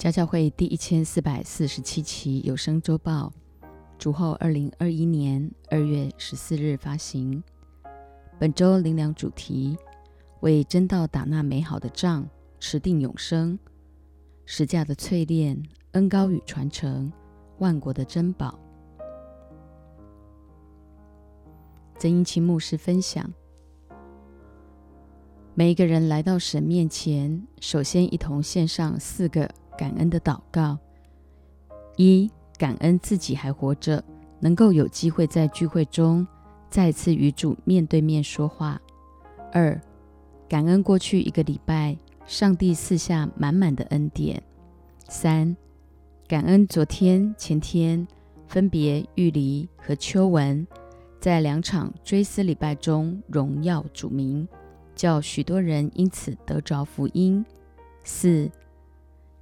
家教会第一千四百四十七期有声周报，主后二零二一年二月十四日发行。本周灵粮主题为真道打那美好的仗，持定永生，十架的淬炼，恩高与传承，万国的珍宝。曾英清牧师分享：每一个人来到神面前，首先一同献上四个。感恩的祷告：一、感恩自己还活着，能够有机会在聚会中再次与主面对面说话；二、感恩过去一个礼拜上帝赐下满满的恩典；三、感恩昨天、前天分别玉梨和秋文在两场追思礼拜中荣耀主名，叫许多人因此得着福音；四。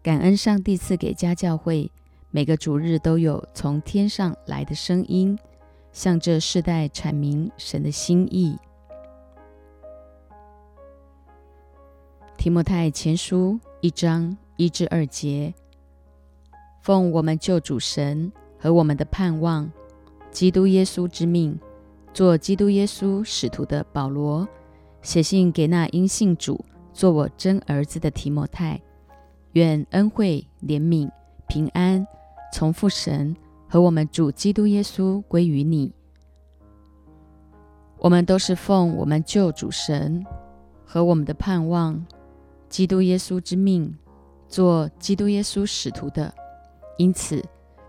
感恩上帝赐给家教会每个主日都有从天上来的声音，向这世代阐明神的心意。提摩太前书一章一至二节，奉我们救主神和我们的盼望，基督耶稣之命，做基督耶稣使徒的保罗，写信给那因信主做我真儿子的提摩太。愿恩惠、怜悯、平安从父神和我们主基督耶稣归于你。我们都是奉我们救主神和我们的盼望，基督耶稣之命，做基督耶稣使徒的。因此，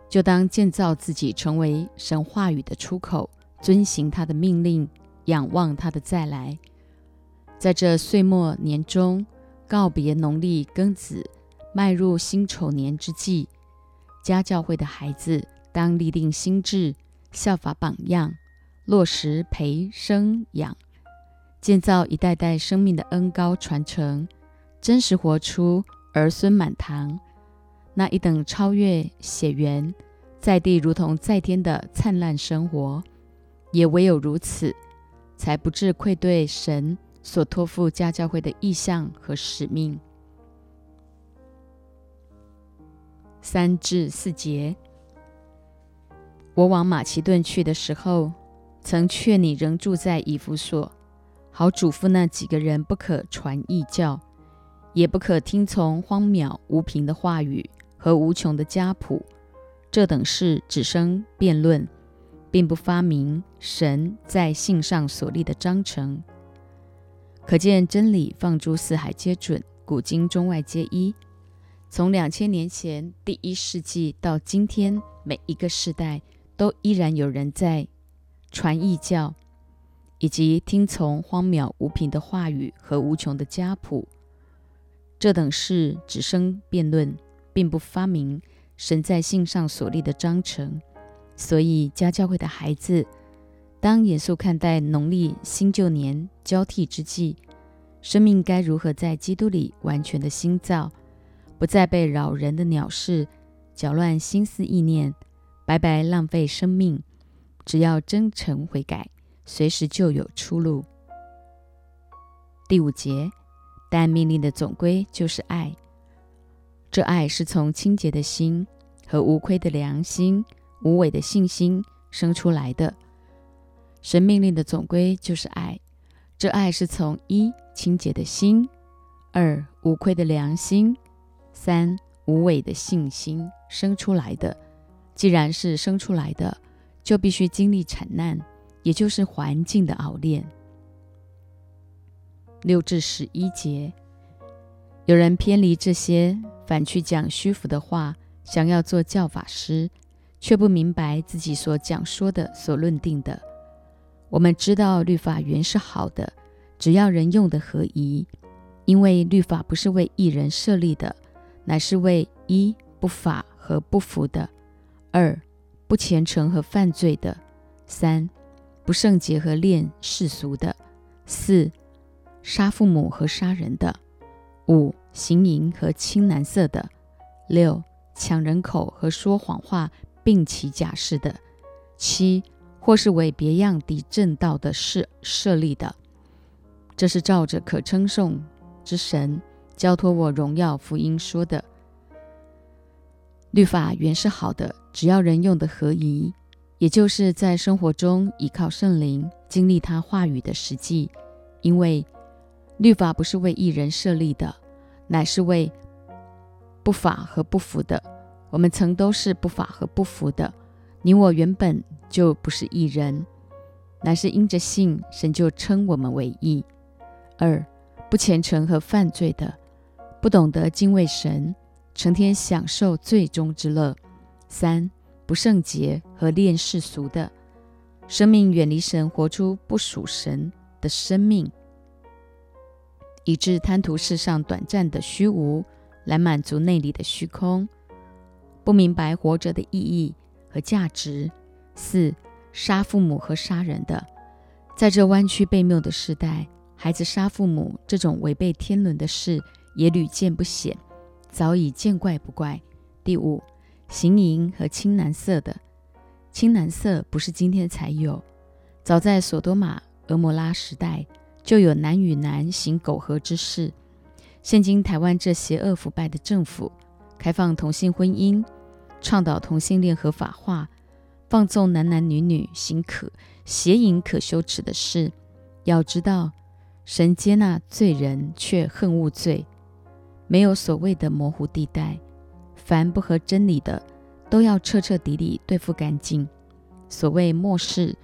就当建造自己，成为神话语的出口，遵行他的命令，仰望他的再来。在这岁末年中，告别农历庚子。迈入辛丑年之际，家教会的孩子当立定心智，效法榜样，落实培生养，建造一代代生命的恩高传承，真实活出儿孙满堂那一等超越血缘，在地如同在天的灿烂生活。也唯有如此，才不致愧对神所托付家教会的意向和使命。三至四节，我往马其顿去的时候，曾劝你仍住在以弗所，好嘱咐那几个人不可传异教，也不可听从荒谬无凭的话语和无穷的家谱，这等事只生辩论，并不发明神在信上所立的章程。可见真理放诸四海皆准，古今中外皆一。从两千年前第一世纪到今天，每一个时代都依然有人在传异教，以及听从荒谬无凭的话语和无穷的家谱。这等事只生辩论，并不发明神在信上所立的章程。所以，家教会的孩子，当严肃看待农历新旧年交替之际，生命该如何在基督里完全的新造？不再被扰人的鸟事搅乱心思意念，白白浪费生命。只要真诚悔改，随时就有出路。第五节，但命令的总归就是爱。这爱是从清洁的心和无愧的良心、无伪的信心生出来的。神命令的总归就是爱。这爱是从一清洁的心，二无愧的良心。三无伪的信心生出来的，既然是生出来的，就必须经历惨难，也就是环境的熬炼。六至十一节，有人偏离这些，反去讲虚浮的话，想要做教法师，却不明白自己所讲说的、所论定的。我们知道律法原是好的，只要人用的合宜，因为律法不是为一人设立的。乃是为一不法和不服的，二不虔诚和犯罪的，三不圣洁和恋世俗的，四杀父母和杀人的，五行淫和青蓝色的，六抢人口和说谎话并起假誓的，七或是为别样的正道的事设立的。这是照着可称颂之神。交托我荣耀福音说的，律法原是好的，只要人用的合宜，也就是在生活中依靠圣灵，经历他话语的实际。因为律法不是为一人设立的，乃是为不法和不服的。我们曾都是不法和不服的。你我原本就不是一人，乃是因着信，神就称我们为义。二不虔诚和犯罪的，不懂得敬畏神。成天享受罪中之乐。三不圣洁和恋世俗的生命，远离神，活出不属神的生命，以致贪图世上短暂的虚无，来满足内里的虚空，不明白活着的意义和价值。四杀父母和杀人的，在这弯曲背谬的时代，孩子杀父母这种违背天伦的事，也屡见不鲜。早已见怪不怪。第五，行淫和青蓝色的，青蓝色不是今天才有，早在索多玛、俄摩拉时代就有男与男行苟合之事。现今台湾这邪恶腐败的政府，开放同性婚姻，倡导同性恋合法化，放纵男男女女行可邪淫可羞耻的事。要知道，神接纳罪人，却恨恶罪。没有所谓的模糊地带，凡不合真理的，都要彻彻底底对付干净。所谓末世，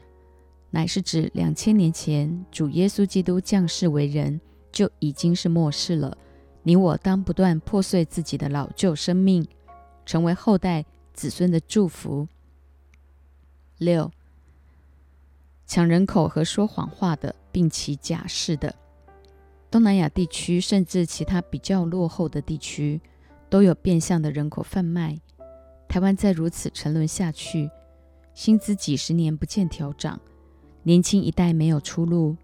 乃是指两千年前主耶稣基督降世为人，就已经是末世了。你我当不断破碎自己的老旧生命，成为后代子孙的祝福。六，抢人口和说谎话的，并起假誓的。东南亚地区，甚至其他比较落后的地区，都有变相的人口贩卖。台湾再如此沉沦下去，薪资几十年不见调涨，年轻一代没有出路，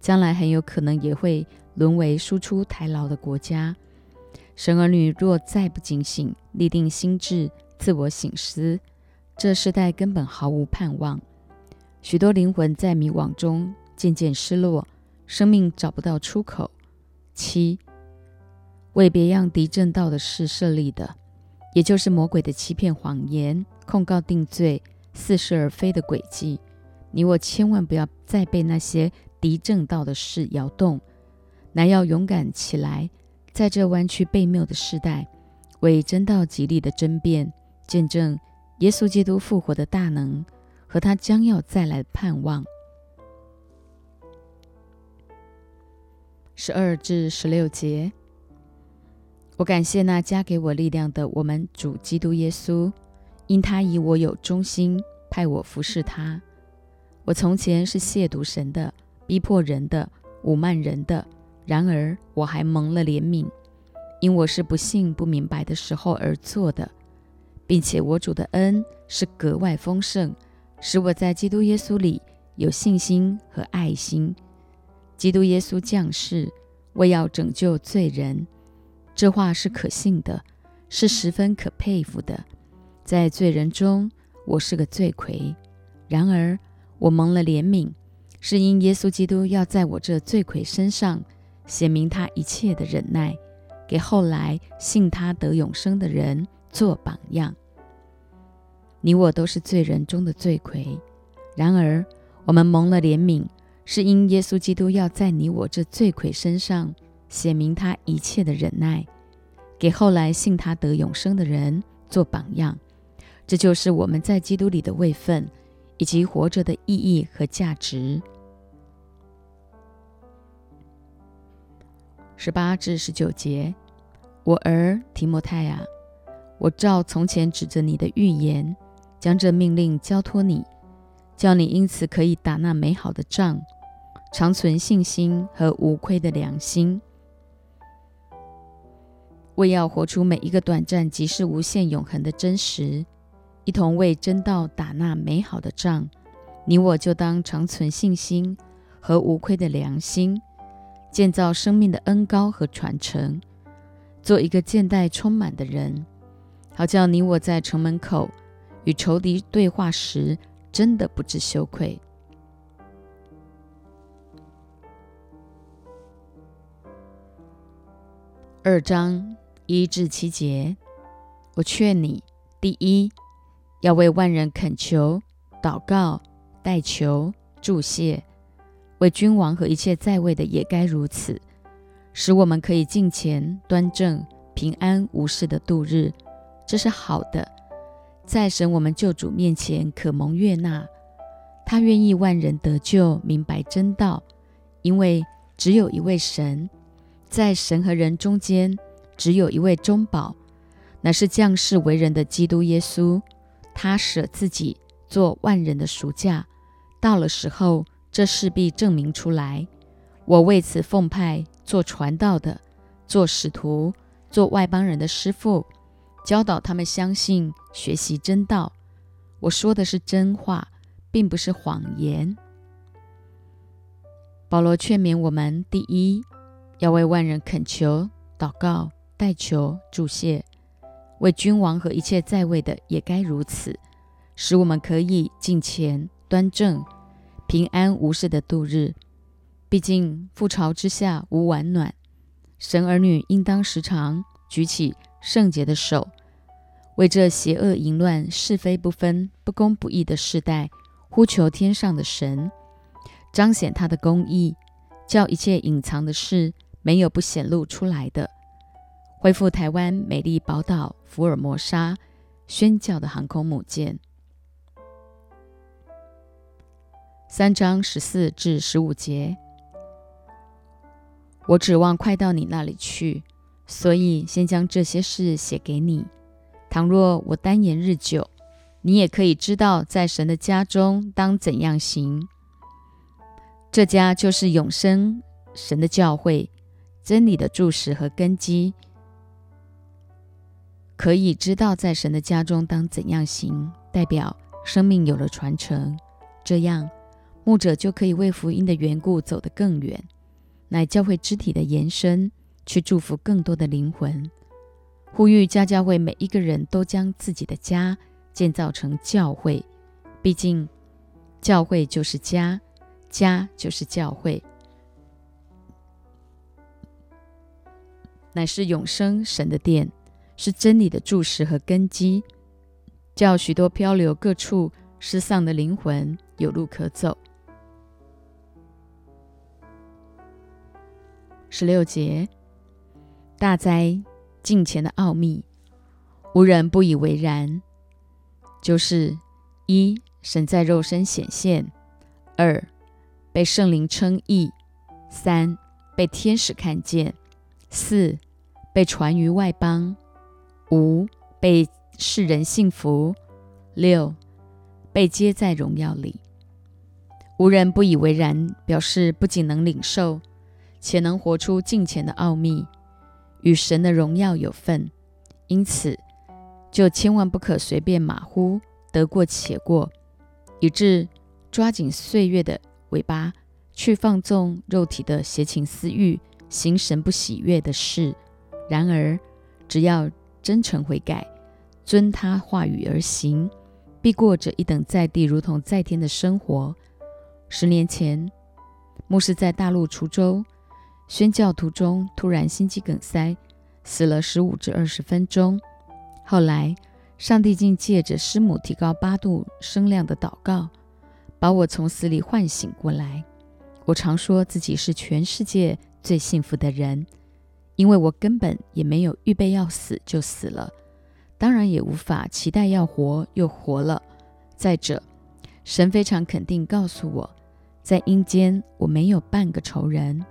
将来很有可能也会沦为输出台劳的国家。神儿女若再不警醒，立定心智，自我省思，这世代根本毫无盼望。许多灵魂在迷惘中渐渐失落，生命找不到出口。七为别样敌正道的事设立的，也就是魔鬼的欺骗、谎言、控告、定罪、似是而非的诡计。你我千万不要再被那些敌正道的事摇动，乃要勇敢起来，在这弯曲背谬的时代，为真道极力的争辩，见证耶稣基督复活的大能和他将要再来的盼望。十二至十六节，我感谢那加给我力量的我们主基督耶稣，因他以我有忠心，派我服侍他。我从前是亵渎神的，逼迫人的，侮慢人的。然而我还蒙了怜悯，因我是不信不明白的时候而做的，并且我主的恩是格外丰盛，使我在基督耶稣里有信心和爱心。基督耶稣降世，为要拯救罪人，这话是可信的，是十分可佩服的。在罪人中，我是个罪魁；然而我蒙了怜悯，是因耶稣基督要在我这罪魁身上显明他一切的忍耐，给后来信他得永生的人做榜样。你我都是罪人中的罪魁，然而我们蒙了怜悯。是因耶稣基督要在你我这罪魁身上显明他一切的忍耐，给后来信他得永生的人做榜样。这就是我们在基督里的位分，以及活着的意义和价值。十八至十九节，我儿提摩太啊，我照从前指着你的预言，将这命令交托你，叫你因此可以打那美好的仗。长存信心和无愧的良心，为要活出每一个短暂即是无限永恒的真实，一同为真道打那美好的仗。你我就当长存信心和无愧的良心，建造生命的恩高和传承，做一个见待充满的人，好叫你我在城门口与仇敌对话时，真的不知羞愧。二章一至七节，我劝你第一，要为万人恳求、祷告、代求、祝谢；为君王和一切在位的也该如此，使我们可以敬虔、端正、平安无事的度日。这是好的，在神我们救主面前可蒙悦纳。他愿意万人得救，明白真道，因为只有一位神，在神和人中间，只有一位中保，乃是降世为人的基督耶稣。他舍自己做万人的赎价，到了时候，这势必证明出来。我为此奉派做传道的，做使徒，做外邦人的师傅，教导他们相信、学习真道。我说的是真话。并不是谎言。保罗劝勉我们：第一，要为万人恳求、祷告、代求、祝谢；为君王和一切在位的也该如此，使我们可以敬虔、端正、平安无事的度日。毕竟覆巢之下无完卵，神儿女应当时常举起圣洁的手，为这邪恶淫乱、是非不分、不公不义的世代。呼求天上的神，彰显他的公义，叫一切隐藏的事没有不显露出来的。恢复台湾美丽宝岛福尔摩沙宣教的航空母舰。三章十四至十五节，我指望快到你那里去，所以先将这些事写给你。倘若我单言日久，你也可以知道，在神的家中当怎样行。这家就是永生神的教会，真理的注释和根基。可以知道，在神的家中当怎样行，代表生命有了传承，这样牧者就可以为福音的缘故走得更远，乃教会肢体的延伸，去祝福更多的灵魂。呼吁家家为每一个人都将自己的家。建造成教会，毕竟教会就是家，家就是教会，乃是永生神的殿，是真理的注释和根基，叫许多漂流各处失丧的灵魂有路可走。十六节，大灾近前的奥秘，无人不以为然。就是一神在肉身显现，二被圣灵称义，三被天使看见，四被传于外邦，五被世人信服，六被接在荣耀里。无人不以为然，表示不仅能领受，且能活出敬虔的奥秘，与神的荣耀有份。因此。就千万不可随便马虎，得过且过，以致抓紧岁月的尾巴去放纵肉体的邪情私欲，行神不喜悦的事。然而，只要真诚悔改，遵他话语而行，必过着一等在地如同在天的生活。十年前，牧师在大陆滁州宣教途中，突然心肌梗塞，死了十五至二十分钟。后来，上帝竟借着师母提高八度声量的祷告，把我从死里唤醒过来。我常说自己是全世界最幸福的人，因为我根本也没有预备要死就死了，当然也无法期待要活又活了。再者，神非常肯定告诉我，在阴间我没有半个仇人，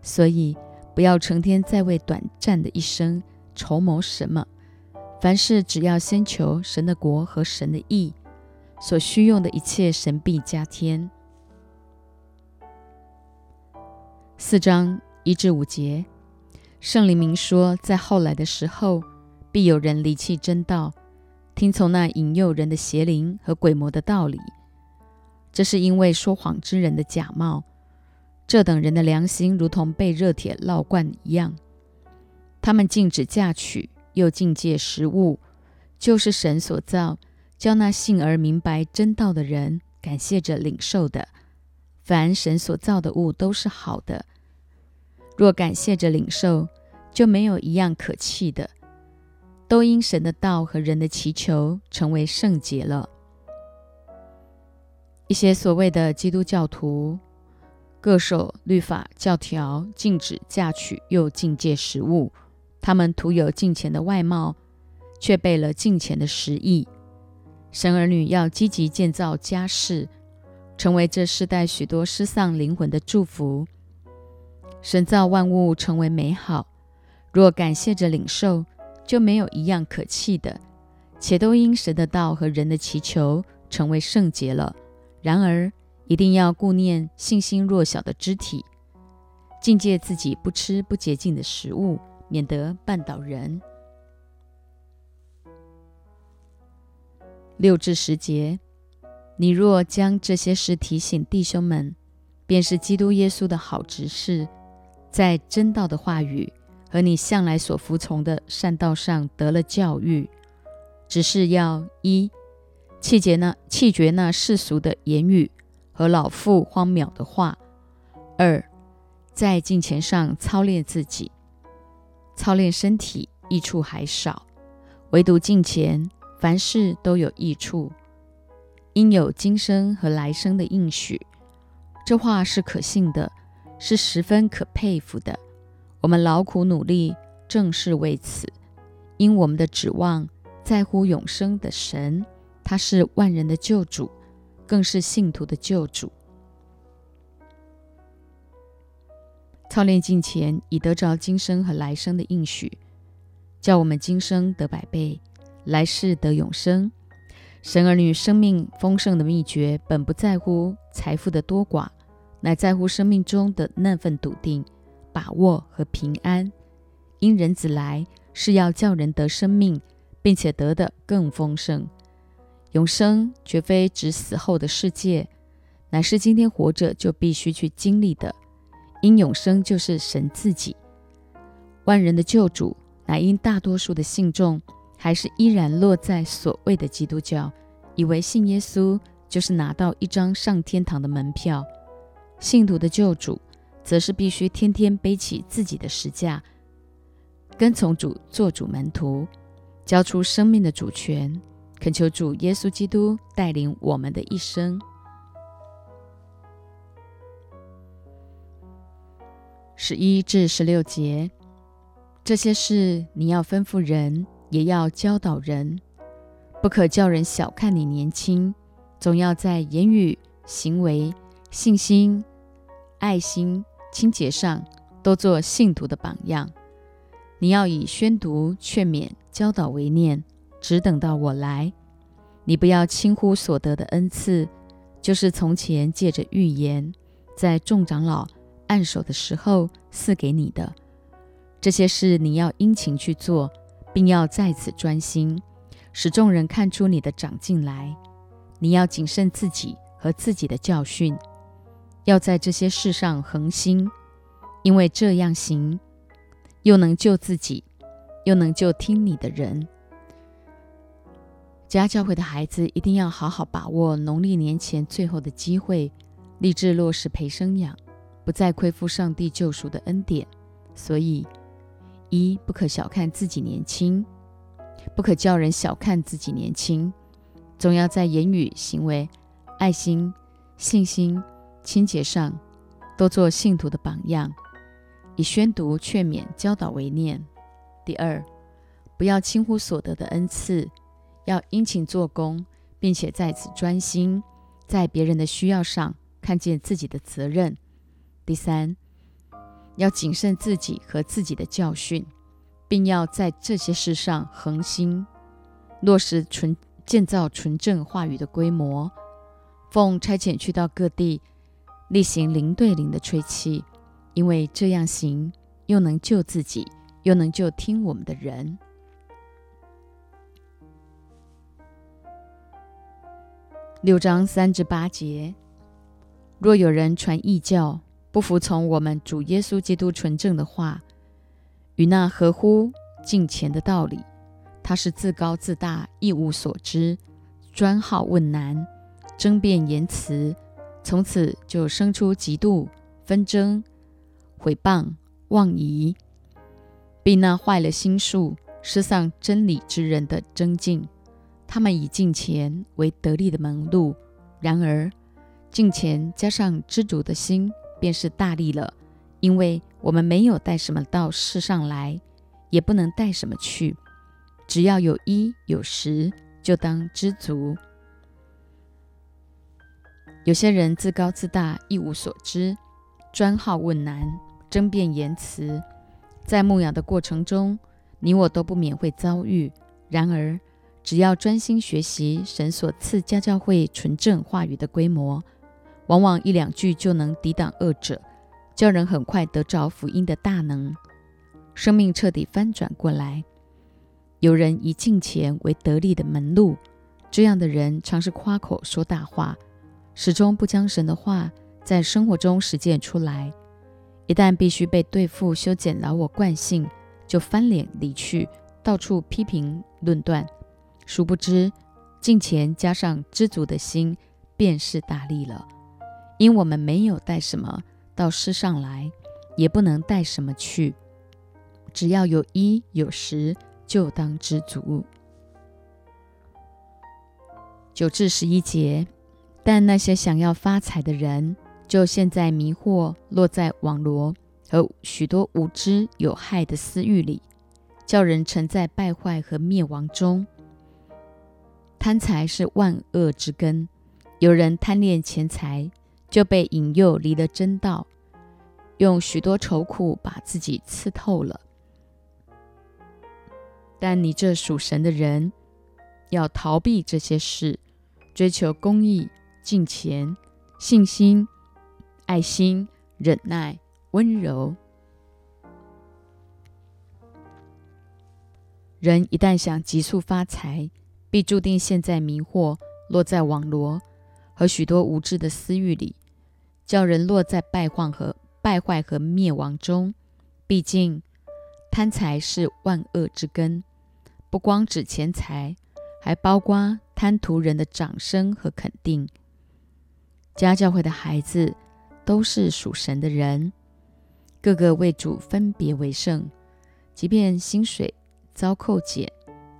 所以不要成天在为短暂的一生筹谋什么。凡事只要先求神的国和神的义，所需用的一切神必加添。四章一至五节，圣灵明说，在后来的时候，必有人离弃真道，听从那引诱人的邪灵和鬼魔的道理。这是因为说谎之人的假冒，这等人的良心如同被热铁烙惯一样，他们禁止嫁娶。又禁戒食物，就是神所造，叫那信而明白真道的人感谢着领受的。凡神所造的物都是好的，若感谢着领受，就没有一样可弃的，都因神的道和人的祈求成为圣洁了。一些所谓的基督教徒，各守律法教条，禁止嫁娶，又禁戒食物。他们徒有敬虔的外貌，却背了敬虔的实意。神儿女要积极建造家室，成为这世代许多失丧灵魂的祝福。神造万物成为美好，若感谢着领受，就没有一样可弃的，且都因神的道和人的祈求成为圣洁了。然而，一定要顾念信心弱小的肢体，境界自己不吃不洁净的食物，免得绊倒人。六至十节，你若将这些事提醒弟兄们，便是基督耶稣的好执事，在真道的话语和你向来所服从的善道上得了教育，只是要一。气节那气绝那世俗的言语和老妇荒谬的话。二，在金钱上操练自己，操练身体益处还少，唯独金钱，凡事都有益处，应有今生和来生的应许。这话是可信的，是十分可佩服的。我们劳苦努力，正是为此，因我们的指望在乎永生的神。他是万人的救主，更是信徒的救主。操练金钱，以得着今生和来生的应许，叫我们今生得百倍，来世得永生。神儿女生命丰盛的秘诀，本不在乎财富的多寡，乃在乎生命中的那份笃定、把握和平安。因人子来，是要叫人得生命，并且得的更丰盛。永生绝非指死后的世界，乃是今天活着就必须去经历的。因永生就是神自己，万人的救主。乃因大多数的信众还是依然落在所谓的基督教，以为信耶稣就是拿到一张上天堂的门票。信徒的救主，则是必须天天背起自己的石架，跟从主做主门徒，交出生命的主权。恳求主耶稣基督带领我们的一生。十一至十六节，这些事你要吩咐人，也要教导人，不可叫人小看你年轻，总要在言语、行为、信心、爱心、清洁上，都做信徒的榜样。你要以宣读、劝勉、教导为念。只等到我来，你不要轻忽所得的恩赐，就是从前借着预言，在众长老按手的时候赐给你的。这些事你要殷勤去做，并要在此专心，使众人看出你的长进来。你要谨慎自己和自己的教训，要在这些事上恒心，因为这样行，又能救自己，又能救听你的人。家教会的孩子一定要好好把握农历年前最后的机会，立志落实陪生养，不再亏负上帝救赎的恩典。所以，一不可小看自己年轻，不可叫人小看自己年轻，总要在言语、行为、爱心、信心、清洁上，都做信徒的榜样，以宣读、劝勉、教导为念。第二，不要轻忽所得的恩赐。要殷勤做工，并且在此专心，在别人的需要上看见自己的责任。第三，要谨慎自己和自己的教训，并要在这些事上恒心，落实纯建造纯正话语的规模。奉差遣去到各地，例行零对零的吹气，因为这样行，又能救自己，又能救听我们的人。六章三至八节：若有人传异教，不服从我们主耶稣基督纯正的话，与那合乎敬虔的道理，他是自高自大，一无所知，专好问难，争辩言辞，从此就生出嫉妒、纷争、毁谤、妄疑，并那坏了心术、失丧真理之人的增进。他们以敬钱为得力的门路。然而，敬钱加上知足的心，便是大利了。因为我们没有带什么到世上来，也不能带什么去。只要有衣有食，就当知足。有些人自高自大，一无所知，专好问难，争辩言辞，在牧养的过程中，你我都不免会遭遇。然而，只要专心学习神所赐家教会纯正话语的规模，往往一两句就能抵挡恶者，叫人很快得着福音的大能，生命彻底翻转过来。有人以敬钱为得力的门路，这样的人常是夸口说大话。始终不将神的话在生活中实践出来，一旦必须被对付修剪老我惯性，就翻脸离去，到处批评论断。殊不知，敬钱加上知足的心，便是大利了。因我们没有带什么到世上来，也不能带什么去，只要有衣有食，就当知足。九至十一节。但那些想要发财的人，就陷在迷惑、落在网罗和许多无知有害的私欲里，叫人沉在败坏和灭亡中。贪财是万恶之根，有人贪恋钱财，就被引诱离了真道，用许多愁苦把自己刺透了。但你这属神的人，要逃避这些事，追求公义。敬虔、信心、爱心、忍耐、温柔。人一旦想急速发财，必注定陷在迷惑、落在网罗和许多无知的私欲里，叫人落在败坏和败坏和灭亡中。毕竟，贪财是万恶之根，不光指钱财，还包括贪图人的掌声和肯定。家教会的孩子都是属神的人，个个为主分别为圣，即便薪水遭扣减，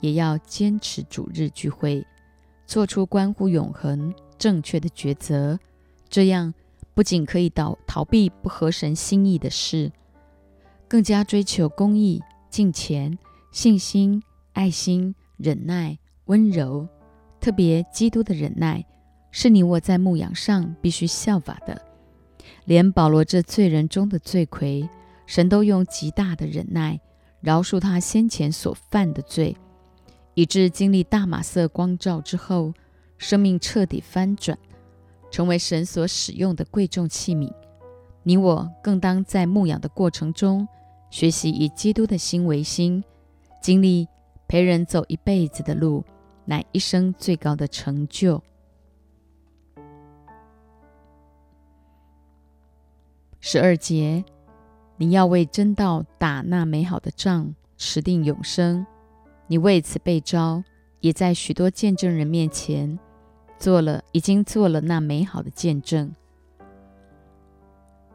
也要坚持主日聚会，做出关乎永恒正确的抉择。这样不仅可以逃逃避不合神心意的事，更加追求公义、敬虔、信心、爱心、忍耐、温柔，特别基督的忍耐。是你我在牧养上必须效法的。连保罗这罪人中的罪魁，神都用极大的忍耐饶恕他先前所犯的罪，以致经历大马色光照之后，生命彻底翻转，成为神所使用的贵重器皿。你我更当在牧养的过程中，学习以基督的心为心，经历陪人走一辈子的路，乃一生最高的成就。十二节，你要为真道打那美好的仗，持定永生。你为此被招，也在许多见证人面前做了，已经做了那美好的见证。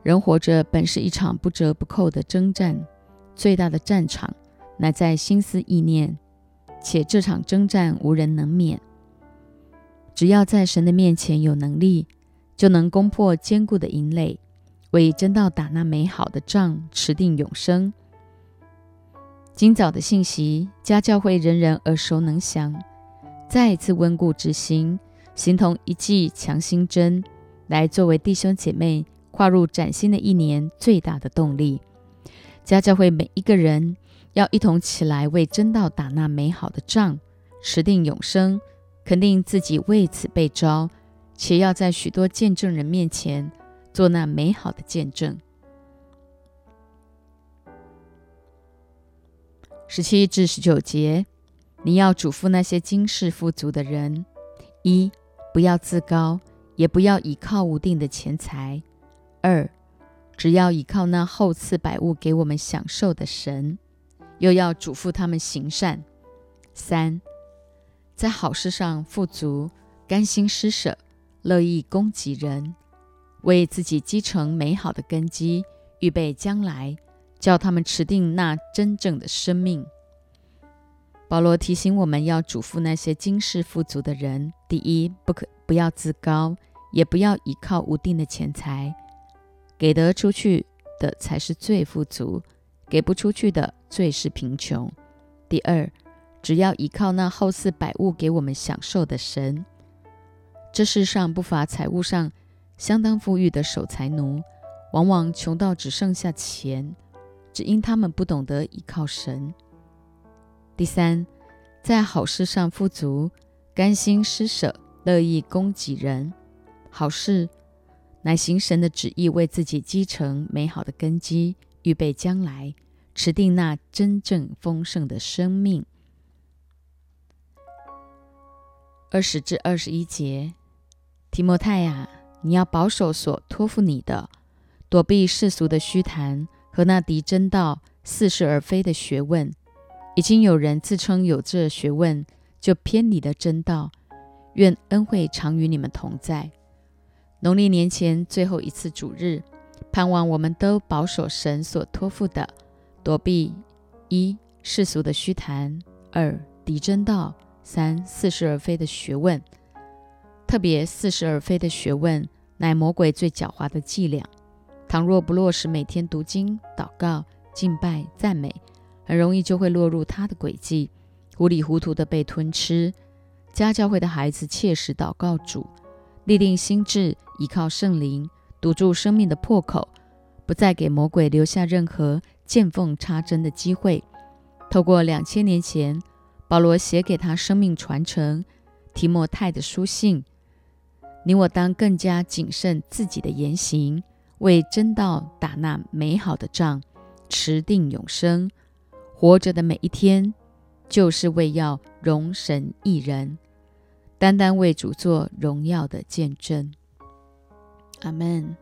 人活着本是一场不折不扣的征战，最大的战场乃在心思意念，且这场征战无人能免。只要在神的面前有能力，就能攻破坚固的营垒。为真道打那美好的仗，持定永生。今早的信息，家教会人人耳熟能详。再一次温故知新，形同一剂强心针，来作为弟兄姐妹跨入崭新的一年最大的动力。家教会每一个人要一同起来，为真道打那美好的仗，持定永生，肯定自己为此被招，且要在许多见证人面前。做那美好的见证。十七至十九节，你要嘱咐那些今世富足的人：一，不要自高，也不要倚靠无定的钱财；二，只要倚靠那厚赐百物给我们享受的神；又要嘱咐他们行善；三，在好事上富足，甘心施舍，乐意供给人。为自己积成美好的根基，预备将来，叫他们持定那真正的生命。保罗提醒我们要嘱咐那些今世富足的人：第一，不可不要自高，也不要依靠无定的钱财，给得出去的才是最富足，给不出去的最是贫穷。第二，只要依靠那后赐百物给我们享受的神。这世上不乏财务上相当富裕的守财奴，往往穷到只剩下钱，只因他们不懂得依靠神。第三，在好事上富足，甘心施舍，乐意供给人。好事乃行神的旨意，为自己积成美好的根基，预备将来，持定那真正丰盛的生命。二十至二十一节，提摩太呀，你要保守所托付你的，躲避世俗的虚谈和那敌真道、似是而非的学问。已经有人自称有这学问，就偏离了真道。愿恩惠常与你们同在。农历年前最后一次主日，盼望我们都保守神所托付的，躲避一世俗的虚谈，二敌真道，三似是而非的学问。特别似是而非的学问，乃魔鬼最狡猾的伎俩。倘若不落实每天读经、祷告、敬拜、赞美，很容易就会落入他的诡计，糊里糊涂的被吞吃。家教会的孩子切实祷告主，立定心智，依靠圣灵，堵住生命的破口，不再给魔鬼留下任何见缝插针的机会。透过两千年前保罗写给他生命传承提摩太的书信，你我当更加谨慎自己的言行，为真道打那美好的仗，持定永生。活着的每一天，就是为要荣神一人，单单为主做荣耀的见证。阿门。